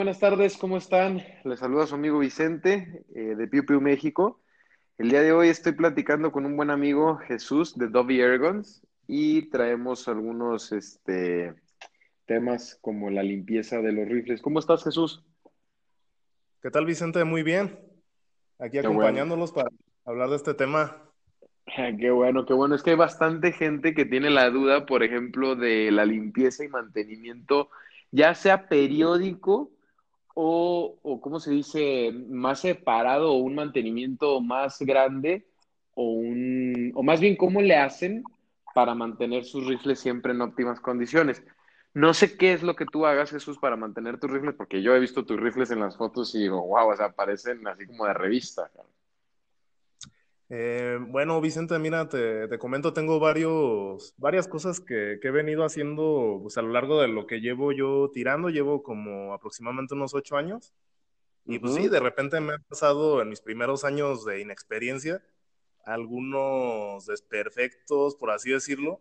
Buenas tardes, ¿cómo están? Les saluda su amigo Vicente eh, de Piu Piu México. El día de hoy estoy platicando con un buen amigo Jesús de Dobby Ergons y traemos algunos este, temas como la limpieza de los rifles. ¿Cómo estás, Jesús? ¿Qué tal, Vicente? Muy bien. Aquí acompañándolos para hablar de este tema. Qué bueno, qué bueno. Es que hay bastante gente que tiene la duda, por ejemplo, de la limpieza y mantenimiento, ya sea periódico o, o ¿cómo se dice? Más separado o un mantenimiento más grande o un, o más bien cómo le hacen para mantener sus rifles siempre en óptimas condiciones. No sé qué es lo que tú hagas, Jesús, para mantener tus rifles, porque yo he visto tus rifles en las fotos y digo, wow, o sea, parecen así como de revista. Eh, bueno, Vicente, mira, te, te, comento, tengo varios, varias cosas que, que he venido haciendo pues, a lo largo de lo que llevo yo tirando. Llevo como aproximadamente unos ocho años. Y pues sí, de repente me ha pasado en mis primeros años de inexperiencia algunos desperfectos, por así decirlo,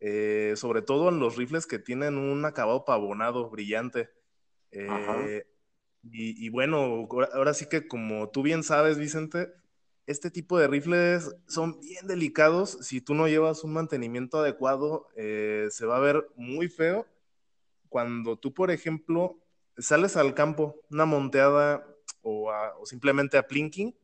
eh, sobre todo en los rifles que tienen un acabado pavonado, brillante. Eh, y, y, bueno, ahora sí que como tú bien sabes, Vicente, este tipo de rifles son bien delicados. Si tú no llevas un mantenimiento adecuado, eh, se va a ver muy feo. Cuando tú, por ejemplo, sales al campo, una monteada o, a, o simplemente a plinking,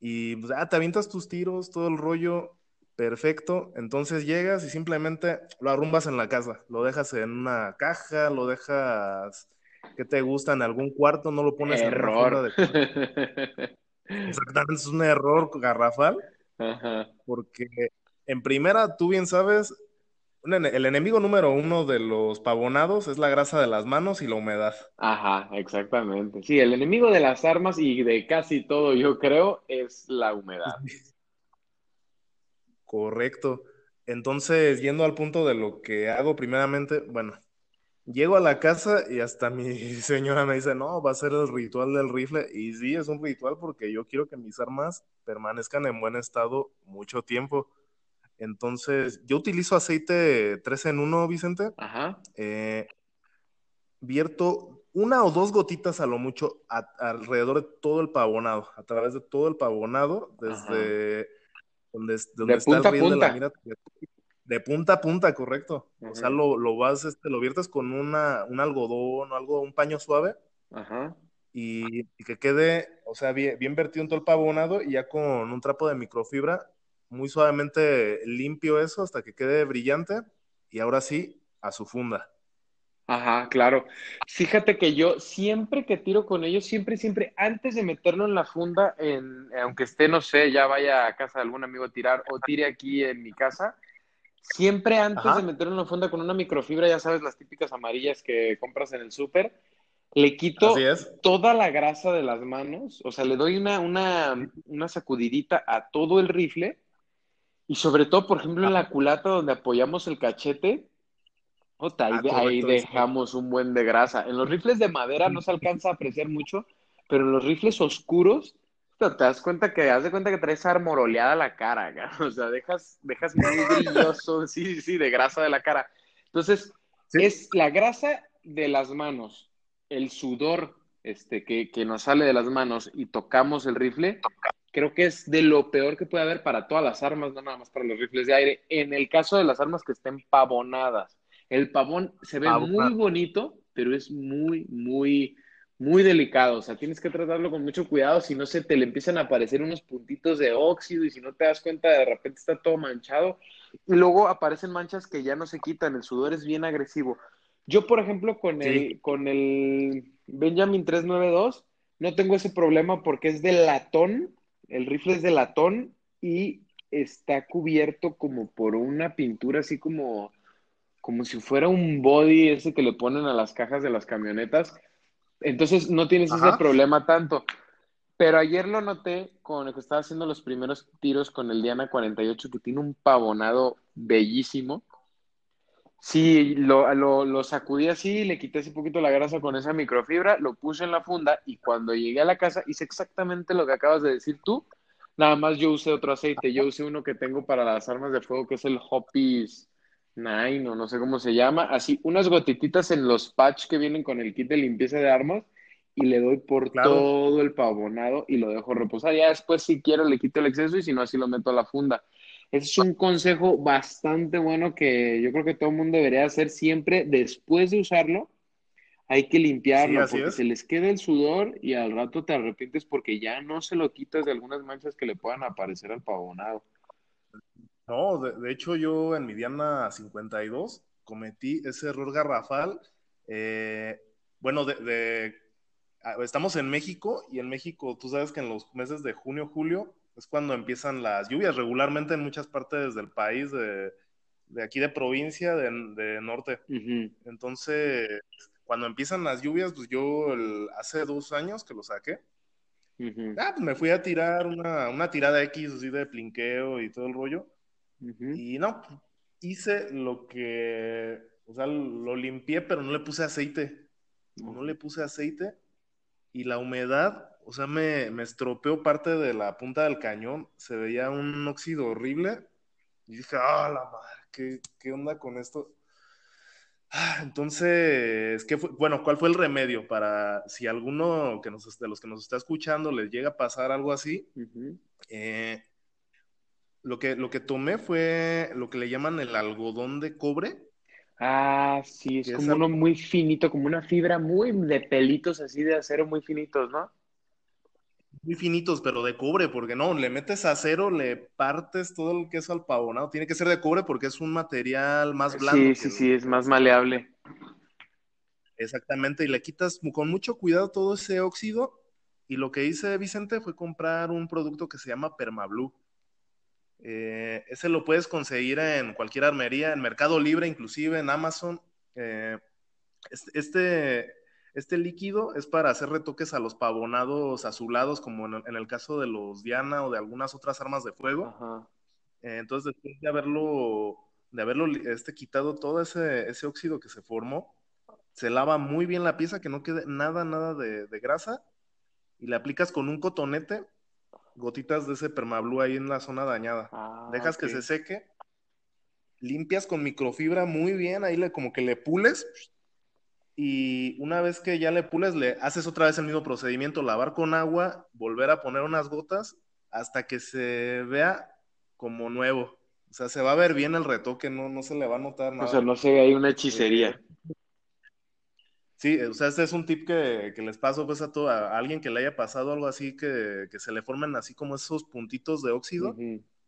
y pues, ah, te avientas tus tiros, todo el rollo, perfecto. Entonces llegas y simplemente lo arrumbas en la casa, lo dejas en una caja, lo dejas que te gusta en algún cuarto, no lo pones Error. en una de... Exactamente, es un error garrafal. Ajá. Porque en primera, tú bien sabes, el enemigo número uno de los pavonados es la grasa de las manos y la humedad. Ajá, exactamente. Sí, el enemigo de las armas y de casi todo, yo creo, es la humedad. Correcto. Entonces, yendo al punto de lo que hago primeramente, bueno, llego a la casa y hasta mi señora me dice, no, va a ser el ritual del rifle. Y sí, es un ritual porque yo quiero que mis armas permanezcan en buen estado mucho tiempo. Entonces, yo utilizo aceite 3 en 1, Vicente. Ajá. Eh, vierto una o dos gotitas a lo mucho a, alrededor de todo el pavonado, a través de todo el pavonado, desde Ajá. donde, donde de está punta el a punta. de la mira. De punta a punta, correcto. O sea, lo, lo vas, este, lo viertes con una, un algodón o algo, un paño suave. Ajá. Y, y, que quede, o sea, bien, bien vertido en todo el y ya con un trapo de microfibra muy suavemente limpio eso hasta que quede brillante y ahora sí a su funda. Ajá, claro. Fíjate que yo siempre que tiro con ellos, siempre, siempre, antes de meterlo en la funda, en, aunque esté, no sé, ya vaya a casa de algún amigo a tirar o tire aquí en mi casa, siempre antes Ajá. de meterlo en la funda con una microfibra, ya sabes, las típicas amarillas que compras en el súper, le quito toda la grasa de las manos, o sea, le doy una, una, una sacudidita a todo el rifle y sobre todo, por ejemplo, en la culata donde apoyamos el cachete, ahí, ah, ahí dejamos un buen de grasa. En los rifles de madera no se alcanza a apreciar mucho, pero en los rifles oscuros, te das cuenta que, haz de cuenta que traes armoroleada la cara, ¿no? o sea, dejas, dejas muy brilloso, sí, sí, de grasa de la cara. Entonces, sí. es la grasa de las manos, el sudor este, que, que nos sale de las manos y tocamos el rifle, creo que es de lo peor que puede haber para todas las armas, no nada más para los rifles de aire. En el caso de las armas que estén pavonadas, el pavón se ve Pavona. muy bonito, pero es muy, muy, muy delicado. O sea, tienes que tratarlo con mucho cuidado, si no se te le empiezan a aparecer unos puntitos de óxido y si no te das cuenta, de repente está todo manchado. Y luego aparecen manchas que ya no se quitan, el sudor es bien agresivo. Yo, por ejemplo, con, sí. el, con el Benjamin 392, no tengo ese problema porque es de latón, el rifle es de latón y está cubierto como por una pintura así como, como si fuera un body ese que le ponen a las cajas de las camionetas. Entonces no tienes Ajá. ese problema tanto. Pero ayer lo noté con el que estaba haciendo los primeros tiros con el Diana 48, que tiene un pavonado bellísimo. Sí, lo, lo, lo, sacudí así, le quité ese poquito la grasa con esa microfibra, lo puse en la funda y cuando llegué a la casa hice exactamente lo que acabas de decir tú. Nada más yo usé otro aceite, yo usé uno que tengo para las armas de fuego que es el Hopis Nine, no sé cómo se llama, así unas gotititas en los patch que vienen con el kit de limpieza de armas y le doy por todo el pavonado y lo dejo reposar. Ya después si quiero le quito el exceso y si no así lo meto a la funda. Ese es un consejo bastante bueno que yo creo que todo el mundo debería hacer siempre después de usarlo. Hay que limpiarlo porque se les queda el sudor y al rato te arrepientes porque ya no se lo quitas de algunas manchas que le puedan aparecer al pavonado. No, de, hecho yo en mi Diana 52 cometí ese error garrafal. Eh, bueno, de, ah, estamos en México y en México tú sabes que en los meses de junio, julio es cuando empiezan las lluvias regularmente en muchas partes del país, de, aquí de provincia, de, norte. Entonces, cuando empiezan las lluvias, pues yo hace dos años que lo saqué. Ah, pues me fui a tirar una, una tirada X así de plinqueo y todo el rollo. Y no, hice lo que, o sea, lo limpié, pero no le puse aceite. No le puse aceite y la humedad, o sea, me, me estropeó parte de la punta del cañón. Se veía un óxido horrible. Y dije, ah, la madre, ¿qué, qué onda con esto? Ah, entonces, ¿qué fue? Bueno, ¿cuál fue el remedio para si alguno que nos, de los que nos está escuchando les llega a pasar algo así? eh, lo que, lo que tomé fue lo que le llaman el algodón de cobre. Ah, sí, es como uno muy finito, como una fibra muy de pelitos así de acero muy finitos, ¿no? Muy finitos, pero de cobre, porque no, le metes acero, le partes todo el queso al pavonado. Tiene que ser de cobre porque es un material más blando. Sí, sí, sí, es más maleable. Exactamente, y le quitas con mucho cuidado todo ese óxido. Y lo que hice, Vicente, fue comprar un producto que se llama Permablue. Eh, ese lo puedes conseguir en cualquier armería, en Mercado Libre, inclusive en Amazon. Eh, este, este líquido es para hacer retoques a los pavonados azulados, como en, el caso de los Diana o de algunas otras armas de fuego. Eh, entonces, después de haberlo, de haberlo este, quitado todo ese, ese, óxido que se formó, se lava muy bien la pieza, que no quede nada, nada de, de grasa, y le aplicas con un cotonete gotitas de ese permablue ahí en la zona dañada. Ah, Dejas que se seque, limpias con microfibra muy bien, ahí le como que le pules y una vez que ya le pules le haces otra vez el mismo procedimiento, lavar con agua, volver a poner unas gotas hasta que se vea como nuevo. O sea, se va a ver bien el retoque, no, no se le va a notar nada. O sea, no se ve ahí una hechicería. Sí, o sea, este es un tip que, les paso pues a, todo, a alguien que le haya pasado algo así, que, se le formen así como esos puntitos de óxido.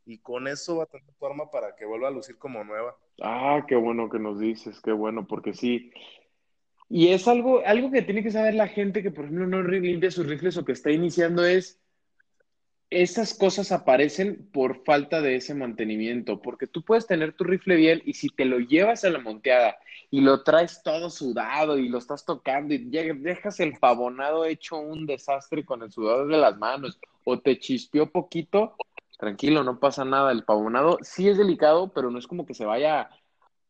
Y con eso va a tener tu arma para que vuelva a lucir como nueva. Ah, qué bueno que nos dices, qué bueno, porque sí. Y es algo, algo que tiene que saber la gente que, por ejemplo, no limpia sus rifles o que está iniciando es, esas cosas aparecen por falta de ese mantenimiento, porque tú puedes tener tu rifle bien y si te lo llevas a la monteada y lo traes todo sudado y lo estás tocando y dejas el pavonado hecho un desastre con el sudor de las manos o te chispeó poquito, tranquilo, no pasa nada. El pavonado sí es delicado, pero no es como que se vaya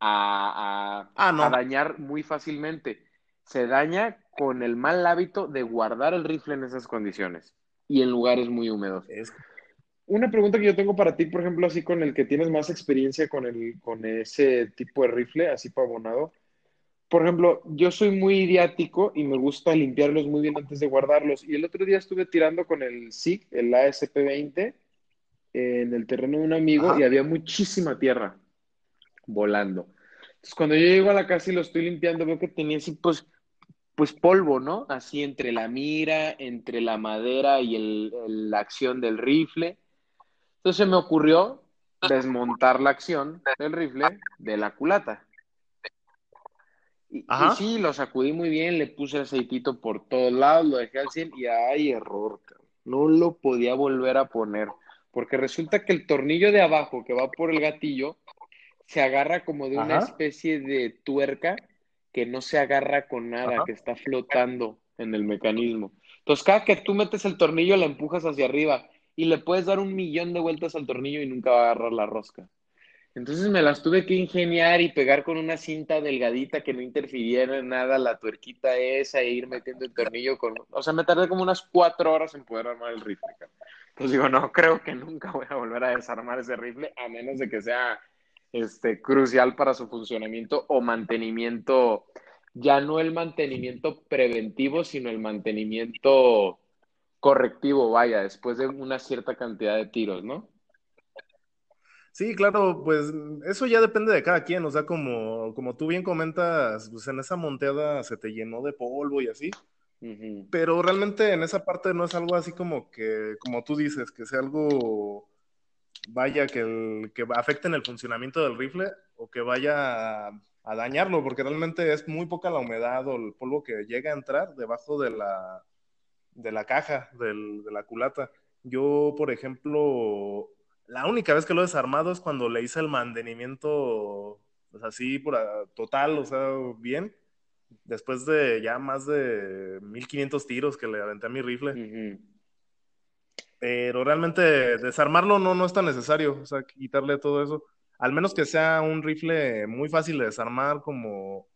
a, a, ah, dañar muy fácilmente. Se daña con el mal hábito de guardar el rifle en esas condiciones y en lugares muy húmedos. Una pregunta que yo tengo para ti, por ejemplo, así con el que tienes más experiencia con, el, con ese tipo de rifle, así pavonado. Por ejemplo, yo soy muy idiático y me gusta limpiarlos muy bien antes de guardarlos. Y el otro día estuve tirando con el SIG, el ASP-20, en el terreno de un amigo y había muchísima tierra volando. Entonces, cuando yo llego a la casa y lo estoy limpiando, veo que tenía así, pues, pues polvo, ¿no? Así entre la mira, entre la madera y el, la acción del rifle. Entonces me ocurrió desmontar la acción del rifle de la culata. Y, sí, lo sacudí muy bien, le puse aceitito por todos lados, lo dejé al 100 y hay error, no lo podía volver a poner, porque resulta que el tornillo de abajo que va por el gatillo se agarra como de una especie de tuerca que no se agarra con nada, que está flotando en el mecanismo. Entonces, cada que tú metes el tornillo, la empujas hacia arriba y le puedes dar un millón de vueltas al tornillo y nunca va a agarrar la rosca. Entonces me las tuve que ingeniar y pegar con una cinta delgadita que no interfiriera en nada la tuerquita esa e ir metiendo el tornillo con... O sea, me tardé como unas cuatro horas en poder armar el rifle. Entonces digo, no, creo que nunca voy a volver a desarmar ese rifle a menos de que sea este, crucial para su funcionamiento o mantenimiento, ya no el mantenimiento preventivo, sino el mantenimiento correctivo, vaya, después de una cierta cantidad de tiros, ¿no? Sí, claro, pues eso ya depende de cada quien, o sea, como, como tú bien comentas, pues en esa monteada se te llenó de polvo y así, pero realmente en esa parte no es algo así como que, como tú dices, que sea algo, vaya, que, el, que afecte en el funcionamiento del rifle o que vaya a, dañarlo, porque realmente es muy poca la humedad o el polvo que llega a entrar debajo de la, de la caja, de la culata. Yo, por ejemplo, la única vez que lo he desarmado es cuando le hice el mantenimiento, pues así, por, total, o sea, bien. Después de ya más de 1500 tiros que le aventé a mi rifle. Pero realmente desarmarlo no, no es tan necesario, o sea, quitarle todo eso. Al menos que sea un rifle muy fácil de desarmar, como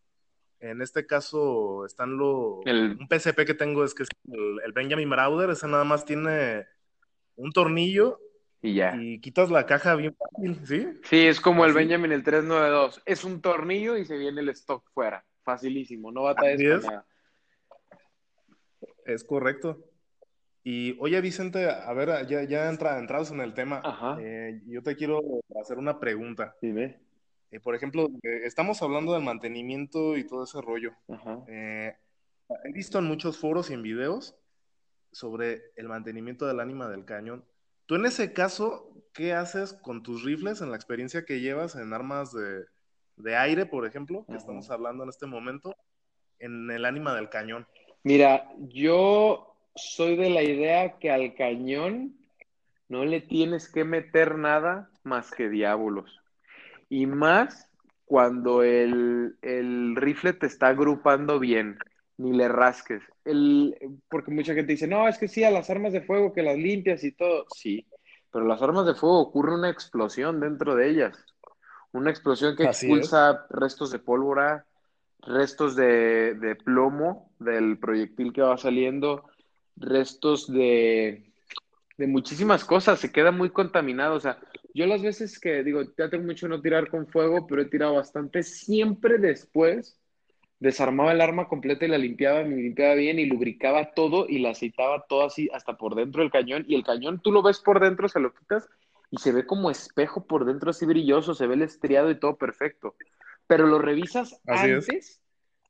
en este caso están los... Un PCP que tengo es que es el, el Benjamin Marauder, ese nada más tiene un tornillo y ya. Y quitas la caja bien fácil, ¿sí? Sí, es como el Benjamin el 392. Es un tornillo y se viene el stock fuera. Facilísimo, no batallas con nada. Es correcto. Y oye, Vicente, a ver, ya, ya entra, entrados en el tema. Eh, yo te quiero hacer una pregunta. Dime. Eh, por ejemplo, eh, estamos hablando del mantenimiento y todo ese rollo. he visto en muchos foros y en videos sobre el mantenimiento del ánima del cañón. Tú en ese caso, ¿qué haces con tus rifles en la experiencia que llevas en armas de, aire, por ejemplo, que estamos hablando en este momento, en el ánima del cañón? Mira, yo soy de la idea que al cañón no le tienes que meter nada más que diábolos. Y más cuando el, el rifle te está agrupando bien ni le rasques. El, porque mucha gente dice, no, es que sí, a las armas de fuego que las limpias y todo. Sí, pero las armas de fuego ocurre una explosión dentro de ellas. Una explosión que expulsa restos de pólvora, restos de, de, plomo del proyectil que va saliendo, restos de, de muchísimas cosas. Se queda muy contaminado. O sea, yo las veces que digo, ya tengo mucho no tirar con fuego, pero he tirado bastante, siempre después desarmaba el arma completa y la limpiaba, me limpiaba bien y lubricaba todo y la aceitaba todo así hasta por dentro del cañón. Y el cañón tú lo ves por dentro, se lo quitas y se ve como espejo por dentro así brilloso, se ve el estriado y todo perfecto. Pero lo revisas antes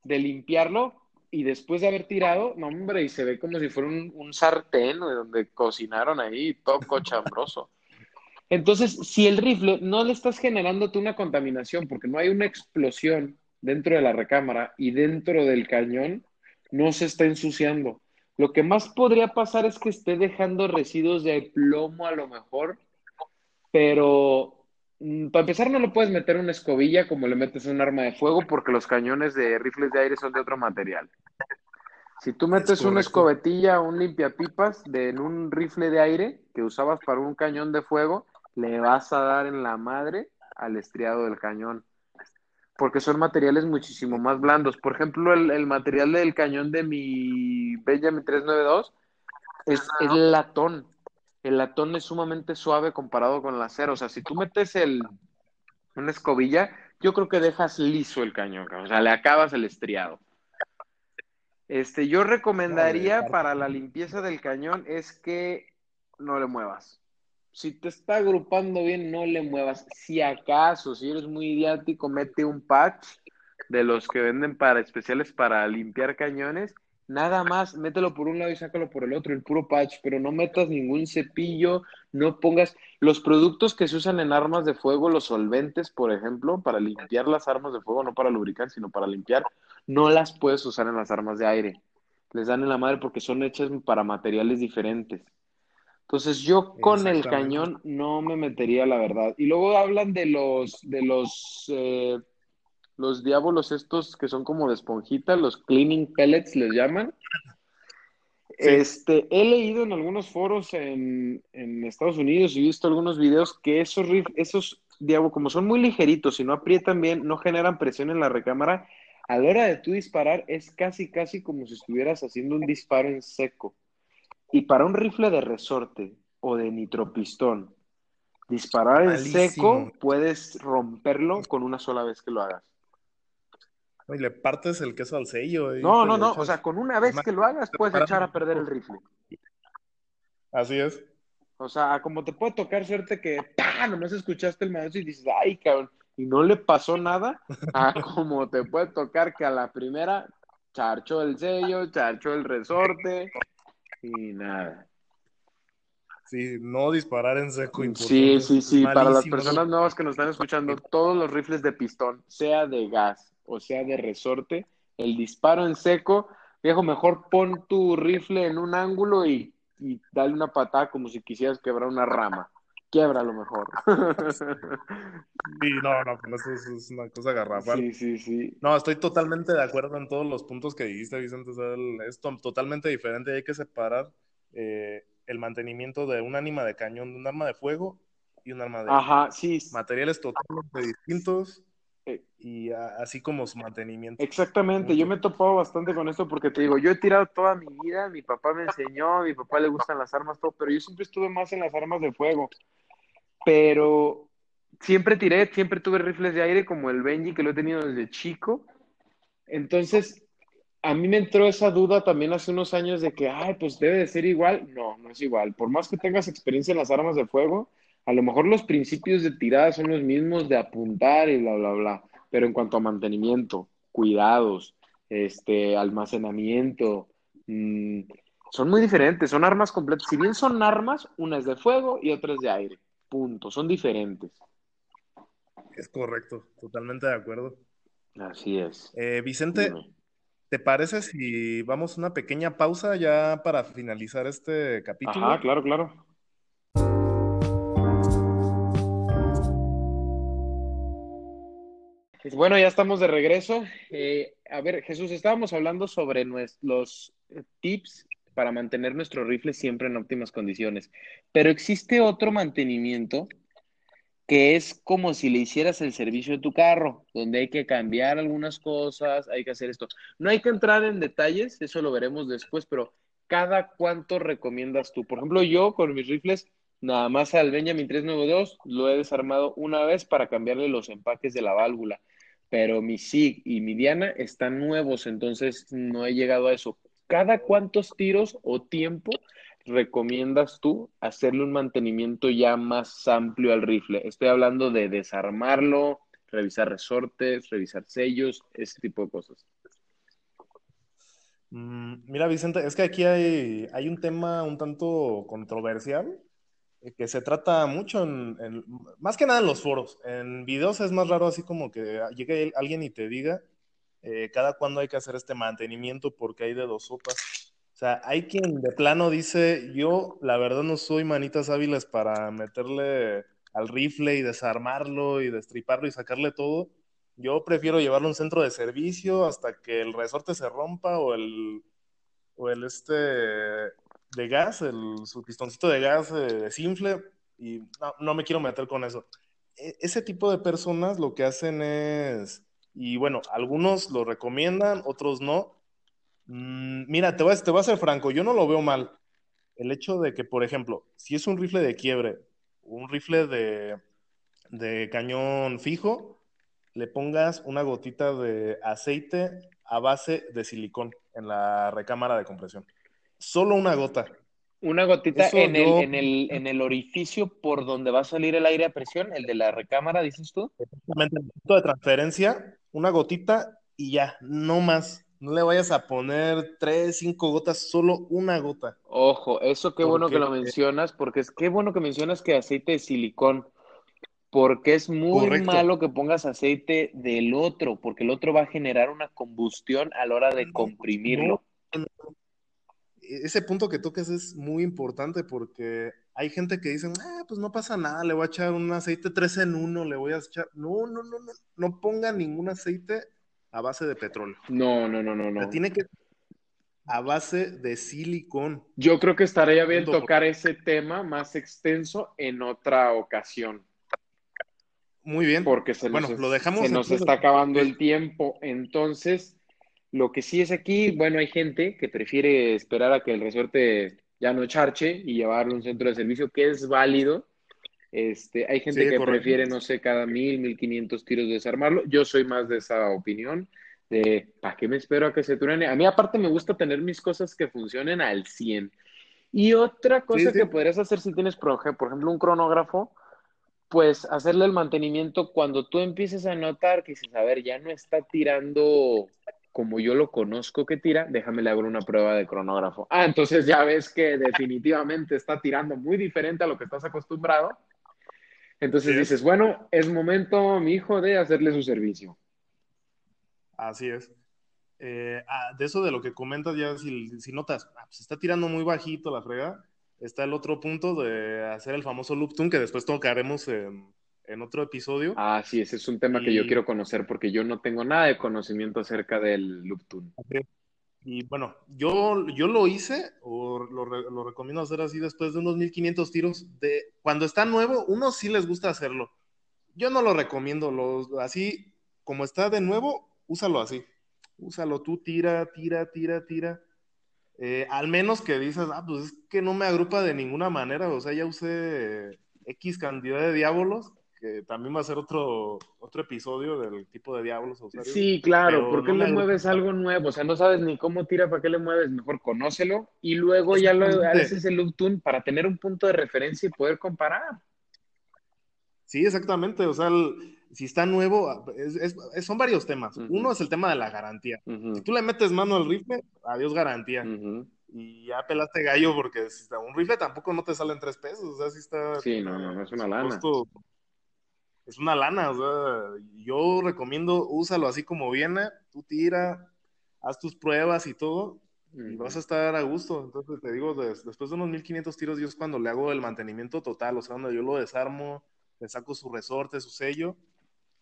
de limpiarlo y después de haber tirado, no hombre, y se ve como si fuera un, un sartén de donde cocinaron ahí, todo cochambroso. Entonces, si el rifle no le estás generando tú una contaminación porque no hay una explosión dentro de la recámara y dentro del cañón no se está ensuciando. Lo que más podría pasar es que esté dejando residuos de plomo a lo mejor, pero para empezar no lo puedes meter una escobilla como le metes un arma de fuego porque los cañones de rifles de aire son de otro material. Si tú metes una escobetilla o un limpiapipas de, en un rifle de aire que usabas para un cañón de fuego, le vas a dar en la madre al estriado del cañón porque son materiales muchísimo más blandos. Por ejemplo, el, material del cañón de mi Benjamin 392 es, es latón. El latón es sumamente suave comparado con el acero. O sea, si tú metes el, una escobilla, yo creo que dejas liso el cañón. O sea, le acabas el estriado. Este, yo recomendaría para la limpieza del cañón es que no le muevas si te está agrupando bien, no le muevas. Si acaso, si eres muy idiático, mete un patch de los que venden para especiales para limpiar cañones. Nada más, mételo por un lado y sácalo por el otro, el puro patch, pero no metas ningún cepillo, no pongas los productos que se usan en armas de fuego, los solventes, por ejemplo, para limpiar las armas de fuego, no para lubricar, sino para limpiar, no las puedes usar en las armas de aire. Les dan en la madre porque son hechas para materiales diferentes. Entonces yo con el cañón no me metería, la verdad. Y luego hablan de los, de los, eh, los diablos estos que son como de esponjita, los cleaning pellets les llaman. Este, he leído en algunos foros en, en, Estados Unidos y visto algunos videos que esos, esos diablos, como son muy ligeritos y no aprietan bien, no generan presión en la recámara, a la hora de tú disparar es casi, casi como si estuvieras haciendo un disparo en seco. Y para un rifle de resorte o de nitropistón, Disparar en seco, puedes romperlo con una sola vez que lo hagas. Y le partes el queso al sello. no, no, no. O sea, con una vez que lo hagas, puedes echar a perder el rifle. Así es. O sea, como te puede tocar suerte que ¡pam! nomás escuchaste el maestro y dices, ay, cabrón, y no le pasó nada, a como te puede tocar que a la primera charchó el sello, charchó el resorte y nada. Sí, no disparar en seco. Sí, sí, sí. Para las personas nuevas que nos están escuchando, todos los rifles de pistón, sea de gas o sea de resorte, el disparo en seco, viejo, mejor pon tu rifle en un ángulo y, y dale una patada como si quisieras quebrar una rama. Quiebra lo mejor. Sí, no, no, eso es una cosa garrafal. Sí, sí, sí. No, estoy totalmente de acuerdo en todos los puntos que dijiste, Vicente. es totalmente diferente. Hay que separar eh, el mantenimiento de un ánima de cañón, de un arma de fuego y un arma de Ajá, sí. materiales totalmente distintos y así como su mantenimiento. Exactamente, yo me he topado bastante con esto porque te digo, yo he tirado toda mi vida, mi papá me enseñó, a mi papá le gustan las armas, todo, pero yo siempre estuve más en las armas de fuego. Pero siempre tiré, siempre tuve rifles de aire como el Benji, que lo he tenido desde chico. Entonces, a mí me entró esa duda también hace unos años de que, ay, pues debe de ser igual. No, no es igual. Por más que tengas experiencia en las armas de fuego, a lo mejor los principios de tirada son los mismos de apuntar y bla, bla, bla. Pero en cuanto a mantenimiento, cuidados, este, almacenamiento, mmm, son muy diferentes. Son armas completas. Si bien son armas, una es de fuego y otra es de aire. Punto. Son diferentes. Es correcto. Totalmente de acuerdo. Así es. Eh, Vicente, ¿Te parece si vamos a una pequeña pausa ya para finalizar este capítulo? Ah, claro, claro. Pues bueno, ya estamos de regreso. Eh, a ver, Jesús, estábamos hablando sobre los tips para mantener nuestro rifle siempre en óptimas condiciones, pero existe otro mantenimiento que es como si le hicieras el servicio de tu carro, donde hay que cambiar algunas cosas, hay que hacer esto. No hay que entrar en detalles, eso lo veremos después, pero cada cuánto recomiendas tú. Por ejemplo, yo con mis rifles, nada más al Benjamin 392 lo he desarmado una vez para cambiarle los empaques de la válvula, pero mi SIG y mi Diana están nuevos, entonces no he llegado a eso. ¿Cada cuántos tiros o tiempo recomiendas tú hacerle un mantenimiento ya más amplio al rifle? Estoy hablando de desarmarlo, revisar resortes, revisar sellos, ese tipo de cosas. Mm, mira, Vicente, es que aquí hay, hay un tema un tanto controversial que se trata mucho en, más que nada en los foros. En videos es más raro así como que llegue alguien y te diga eh, cada cuándo hay que hacer este mantenimiento porque hay de dos sopas. O sea, hay quien de plano dice, yo la verdad no soy manitas hábiles para meterle al rifle y desarmarlo y destriparlo y sacarle todo. Yo prefiero llevarlo a un centro de servicio hasta que el resorte se rompa o el, o el este de gas, el, su pistoncito de gas de desinfle y no, no me quiero meter con eso. E, ese tipo de personas lo que hacen es, y bueno, algunos lo recomiendan, otros no, Mm, mira, te voy, te a ser franco, yo no lo veo mal. El hecho de que, por ejemplo, si es un rifle de quiebre, un rifle de, de cañón fijo, le pongas una gotita de aceite a base de silicón en la recámara de compresión. Solo una gota. Una gotita en, el, en, el, en, el, orificio por donde va a salir el aire a presión, el de la recámara, dices tú. Exactamente, el punto de transferencia, una gotita y ya, no más. No le vayas a poner tres, cinco gotas, solo una gota. Ojo, eso qué bueno que lo mencionas, porque es qué bueno que mencionas que aceite de silicón, porque es muy malo que pongas aceite del otro, porque el otro va a generar una combustión a la hora de comprimirlo. Ese punto que toques es muy importante porque hay gente que dice, ah, pues no pasa nada, le voy a echar un aceite tres en uno, le voy a echar. No, no, no, no, no ponga ningún aceite a base de petróleo. No, no, no, no, no. Tiene que a base de silicón. Yo creo que estaría bien tocar ese tema más extenso en otra ocasión. Muy bien. Porque se nos, lo dejamos se nos está acabando el tiempo. Entonces, lo que sí es aquí, bueno, hay gente que prefiere esperar a que el resorte ya no charche y llevarlo a un centro de servicio, que es válido. Este, hay gente que prefiere, no sé, cada mil, mil quinientos tiros desarmarlo. Yo soy más de esa opinión de, ¿para qué me espero a que se truene? A mí aparte me gusta tener mis cosas que funcionen al 100. Y otra cosa que podrías hacer si tienes, por ejemplo, un cronógrafo, pues hacerle el mantenimiento cuando tú empieces a notar que dices, a ver, ya no está tirando como yo lo conozco que tira, déjame le hago una prueba de cronógrafo. Ah, entonces ya ves que definitivamente está tirando muy diferente a lo que estás acostumbrado. Entonces dices, bueno, es momento, mi hijo, de hacerle su servicio. Así es. Eh, ah, de eso de lo que comentas, ya si, notas, ah, pues está tirando muy bajito la frega, está el otro punto de hacer el famoso loop tune que después tocaremos en, en otro episodio. Ah, sí, ese es un tema que yo quiero conocer porque yo no tengo nada de conocimiento acerca del loop tune. Y bueno, yo, yo lo hice, o lo, lo, recomiendo hacer así después de unos 1500 tiros. De, cuando está nuevo, uno sí les gusta hacerlo. Yo no lo recomiendo, lo, así como está de nuevo, úsalo así. Úsalo tú, tira, tira, tira, tira. Eh, al menos que dices, ah, pues es que no me agrupa de ninguna manera, o sea, ya usé X cantidad de diábolos, que también va a ser otro, otro episodio del tipo de diablos. sí, claro, porque le mueves algo nuevo? O sea, no sabes ni cómo tira, ¿para qué le mueves? Mejor conócelo y luego ya lo haces el loop tune para tener un punto de referencia y poder comparar. Sí, exactamente. O sea, si está nuevo, son varios temas. Uno es el tema de la garantía. Si tú le metes mano al rifle, adiós garantía. Y ya pelaste gallo porque un rifle tampoco no te sale en tres pesos. O sea, si está. Sí, no, no, es una lana es una lana, o sea, yo recomiendo, úsalo así como viene, tú tira, haz tus pruebas y todo, y vas a estar a gusto. Entonces te digo, después de unos 1500 tiros, yo es cuando le hago el mantenimiento total, o sea, cuando yo lo desarmo, le saco su resorte, su sello,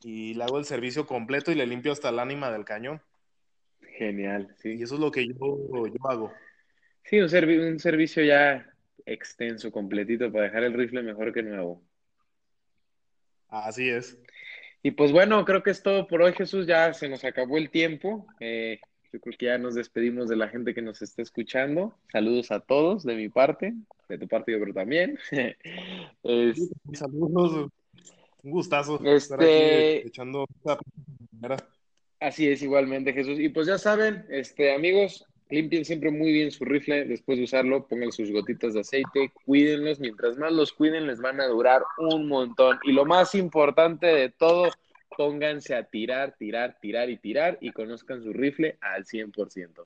y le hago el servicio completo y le limpio hasta el ánima del cañón. Genial, sí. Y eso es lo que yo, yo hago. Sí, un, un servicio ya extenso, completito, para dejar el rifle mejor que nuevo. Así es. Y pues bueno, creo que es todo por hoy, Jesús. Ya se nos acabó el tiempo. Eh, yo creo que ya nos despedimos de la gente que nos está escuchando. Saludos a todos de mi parte, de tu parte yo creo también. Saludos, un gustazo este... echando Así es, igualmente, Jesús. Y pues ya saben, este, amigos, Limpien siempre muy bien su rifle después de usarlo, pongan sus gotitas de aceite, cuídenlos, mientras más los cuiden les van a durar un montón. Y lo más importante de todo, pónganse a tirar, tirar, tirar y tirar y conozcan su rifle al 100%.